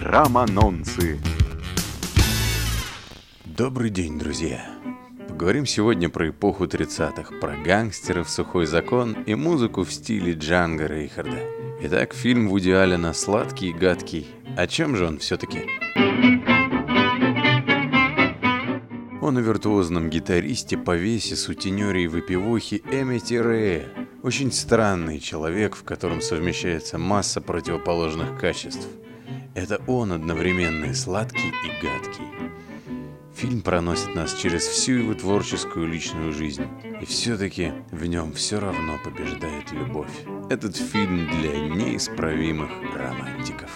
Романонцы. Добрый день, друзья. Поговорим сегодня про эпоху 30-х, про гангстеров, сухой закон и музыку в стиле Джанга Рейхарда. Итак, фильм Вуди Аллена «Сладкий и гадкий». О чем же он все-таки? Он о виртуозном гитаристе, повесе, сутенере и выпивохе Эмити Рэя. Очень странный человек, в котором совмещается масса противоположных качеств. Это он одновременно и сладкий, и гадкий. Фильм проносит нас через всю его творческую личную жизнь. И все-таки в нем все равно побеждает любовь. Этот фильм для неисправимых романтиков.